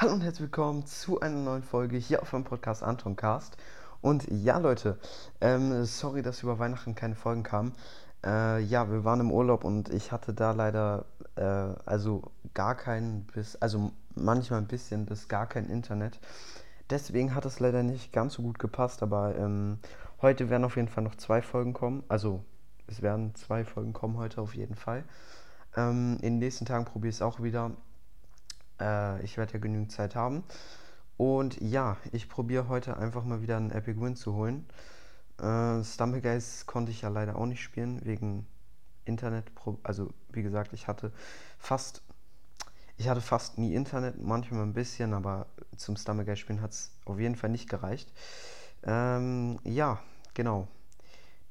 Hallo und herzlich willkommen zu einer neuen Folge hier auf dem Podcast Anton Cast. Und ja, Leute, ähm, sorry, dass über Weihnachten keine Folgen kamen. Äh, ja, wir waren im Urlaub und ich hatte da leider, äh, also gar kein, bis, also manchmal ein bisschen bis gar kein Internet. Deswegen hat es leider nicht ganz so gut gepasst, aber ähm, heute werden auf jeden Fall noch zwei Folgen kommen. Also es werden zwei Folgen kommen heute auf jeden Fall. Ähm, in den nächsten Tagen probiere ich es auch wieder. Äh, ich werde ja genügend Zeit haben. Und ja, ich probiere heute einfach mal wieder einen Epic Win zu holen. Äh, Stumbleguys konnte ich ja leider auch nicht spielen, wegen Internet. Also wie gesagt, ich hatte fast, ich hatte fast nie Internet, manchmal ein bisschen, aber zum Stumbleguys spielen hat es auf jeden Fall nicht gereicht. Ähm, ja, genau.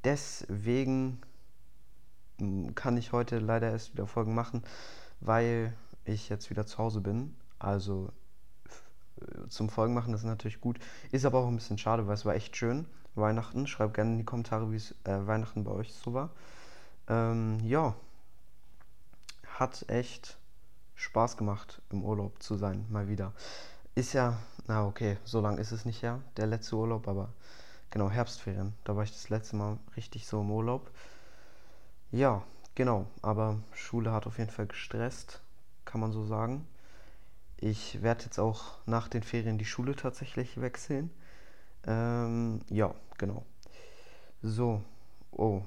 Deswegen hm, kann ich heute leider erst wieder Folgen machen, weil ich jetzt wieder zu Hause bin. Also zum Folgen machen, das ist natürlich gut. Ist aber auch ein bisschen schade, weil es war echt schön. Weihnachten. Schreibt gerne in die Kommentare, wie es äh, Weihnachten bei euch so war. Ähm, ja, hat echt Spaß gemacht, im Urlaub zu sein, mal wieder. Ist ja, na okay, so lang ist es nicht ja, der letzte Urlaub, aber genau, Herbstferien. Da war ich das letzte Mal richtig so im Urlaub. Ja, genau, aber Schule hat auf jeden Fall gestresst kann man so sagen. Ich werde jetzt auch nach den Ferien die Schule tatsächlich wechseln. Ähm, ja, genau. So, oh.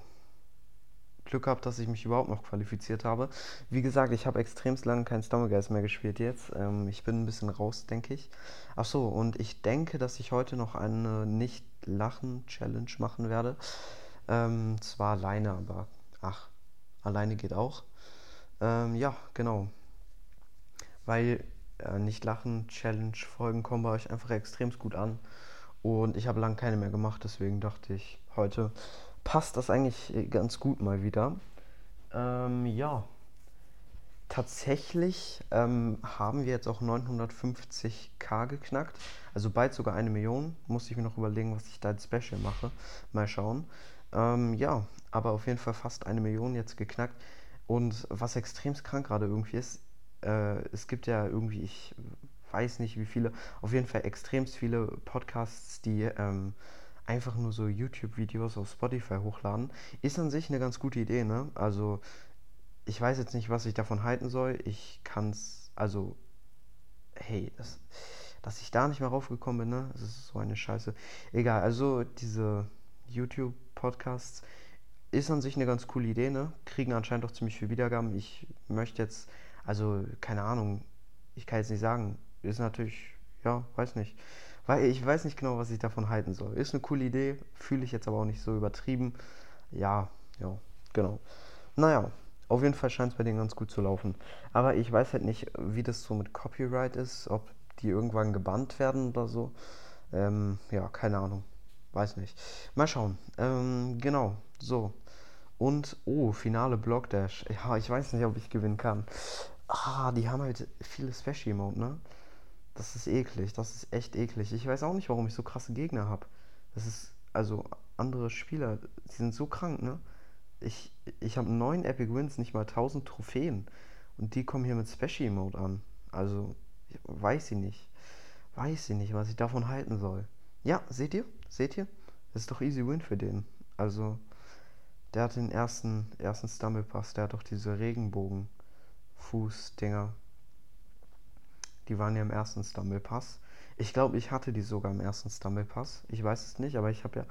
Glück gehabt, dass ich mich überhaupt noch qualifiziert habe. Wie gesagt, ich habe extremst lange kein Stomachgeist mehr gespielt jetzt. Ähm, ich bin ein bisschen raus, denke ich. Ach so, und ich denke, dass ich heute noch eine Nicht-Lachen-Challenge machen werde. Ähm, zwar alleine, aber ach, alleine geht auch. Ähm, ja, genau weil äh, nicht lachen Challenge Folgen kommen bei euch einfach extrem gut an und ich habe lange keine mehr gemacht, deswegen dachte ich, heute passt das eigentlich ganz gut mal wieder. Ähm, ja, tatsächlich ähm, haben wir jetzt auch 950k geknackt, also bald sogar eine Million. Muss ich mir noch überlegen, was ich da als Special mache. Mal schauen. Ähm, ja, aber auf jeden Fall fast eine Million jetzt geknackt. Und was extrem krank gerade irgendwie ist, äh, es gibt ja irgendwie, ich weiß nicht wie viele, auf jeden Fall extremst viele Podcasts, die ähm, einfach nur so YouTube-Videos auf Spotify hochladen. Ist an sich eine ganz gute Idee, ne? Also, ich weiß jetzt nicht, was ich davon halten soll. Ich kann es, also, hey, das, dass ich da nicht mehr raufgekommen bin, ne? Das ist so eine Scheiße. Egal, also diese YouTube-Podcasts ist an sich eine ganz coole Idee, ne? Kriegen anscheinend auch ziemlich viel Wiedergaben. Ich möchte jetzt also, keine Ahnung, ich kann jetzt nicht sagen. Ist natürlich, ja, weiß nicht. Weil ich weiß nicht genau, was ich davon halten soll. Ist eine coole Idee, fühle ich jetzt aber auch nicht so übertrieben. Ja, ja, genau. Naja, auf jeden Fall scheint es bei denen ganz gut zu laufen. Aber ich weiß halt nicht, wie das so mit Copyright ist, ob die irgendwann gebannt werden oder so. Ähm, ja, keine Ahnung. Weiß nicht. Mal schauen. Ähm, genau, so. Und, oh, Finale Block Dash. Ja, ich weiß nicht, ob ich gewinnen kann. Ah, die haben halt viele Special Mode, ne? Das ist eklig, das ist echt eklig. Ich weiß auch nicht, warum ich so krasse Gegner habe. Das ist, also, andere Spieler, die sind so krank, ne? Ich, ich habe neun Epic Wins, nicht mal 1000 Trophäen. Und die kommen hier mit Special Mode an. Also, weiß ich nicht. Weiß ich nicht, was ich davon halten soll. Ja, seht ihr? Seht ihr? Das ist doch easy win für den. Also, der hat den ersten, ersten Stumble Pass, der hat doch diese Regenbogen. Fußdinger. Die waren ja im ersten Stumble Pass. Ich glaube, ich hatte die sogar im ersten Stumble Pass. Ich weiß es nicht, aber ich habe ja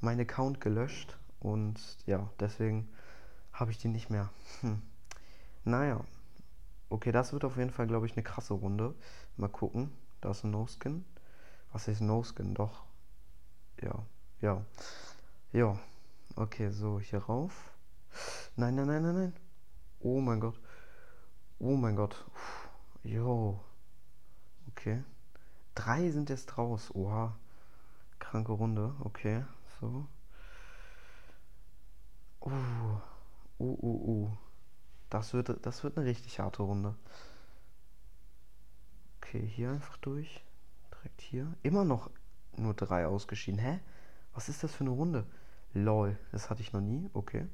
meinen Account gelöscht und ja, deswegen habe ich die nicht mehr. Hm. Naja. Okay, das wird auf jeden Fall, glaube ich, eine krasse Runde. Mal gucken. Da ist ein No-Skin. Was ist No-Skin? Doch. Ja. Ja. Ja. Okay, so, hier rauf. Nein, nein, nein, nein, nein. Oh mein Gott. Oh mein Gott. Jo. Okay. Drei sind jetzt raus. Oha. Kranke Runde. Okay. So. Uh. Uh, uh, uh. Das wird, das wird eine richtig harte Runde. Okay, hier einfach durch. Direkt hier. Immer noch nur drei ausgeschieden. Hä? Was ist das für eine Runde? Lol. Das hatte ich noch nie. Okay.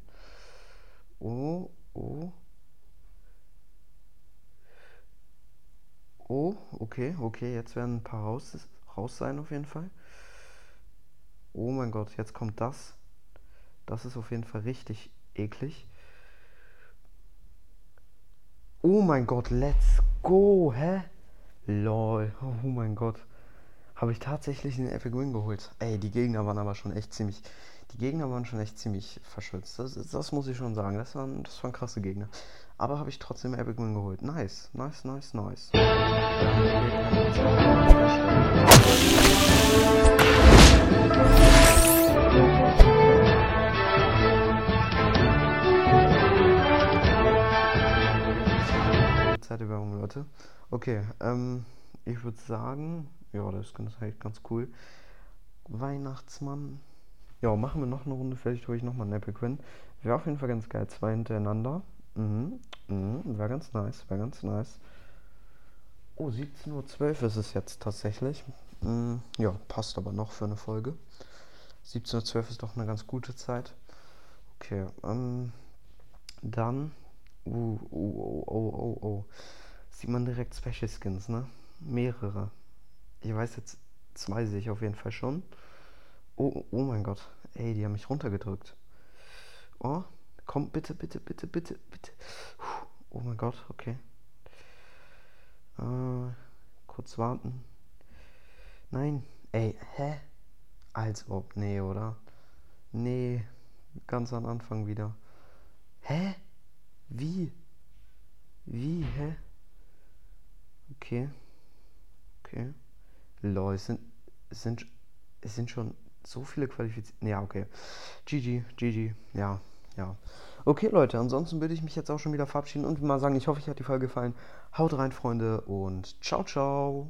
Oh, oh. Oh, okay, okay, jetzt werden ein paar raus, raus sein auf jeden Fall. Oh mein Gott, jetzt kommt das. Das ist auf jeden Fall richtig eklig. Oh mein Gott, let's go, hä? Lol, oh mein Gott. Habe ich tatsächlich einen Epic Win geholt. Ey, die Gegner waren aber schon echt ziemlich. Die Gegner waren schon echt ziemlich verschützt. Das, das muss ich schon sagen. Das waren, das waren krasse Gegner. Aber habe ich trotzdem Epic Win geholt. Nice, nice, nice, nice. Zeitüberwachung, Leute. Okay, ähm, ich würde sagen, ja, das ist halt ganz cool. Weihnachtsmann. Ja, machen wir noch eine Runde, vielleicht hole ich nochmal einen Epic Win. Wäre auf jeden Fall ganz geil, zwei hintereinander. Mhm, mhm, wäre ganz nice, wäre ganz nice. Oh, 17.12 Uhr ist es jetzt tatsächlich. Mhm, ja, passt aber noch für eine Folge. 17.12 Uhr ist doch eine ganz gute Zeit. Okay, ähm, dann Uh, oh, oh, oh, oh, oh. Sieht man direkt Special Skins, ne? Mehrere. Ich weiß jetzt, zwei sehe ich auf jeden Fall schon. Oh, oh mein Gott. Ey, die haben mich runtergedrückt. Oh, komm, bitte, bitte, bitte, bitte, bitte. Oh mein Gott, okay. Äh, kurz warten. Nein. Ey, hä? Als ob. Nee, oder? Nee. Ganz am Anfang wieder. Hä? Wie? Wie? Hä? Okay. Okay. Lol, es sind, sind, sind schon so viele qualifiziert. Ja, okay. GG, GG. Ja, ja. Okay, Leute, ansonsten würde ich mich jetzt auch schon wieder verabschieden und mal sagen, ich hoffe, euch hat die Folge gefallen. Haut rein, Freunde, und ciao, ciao.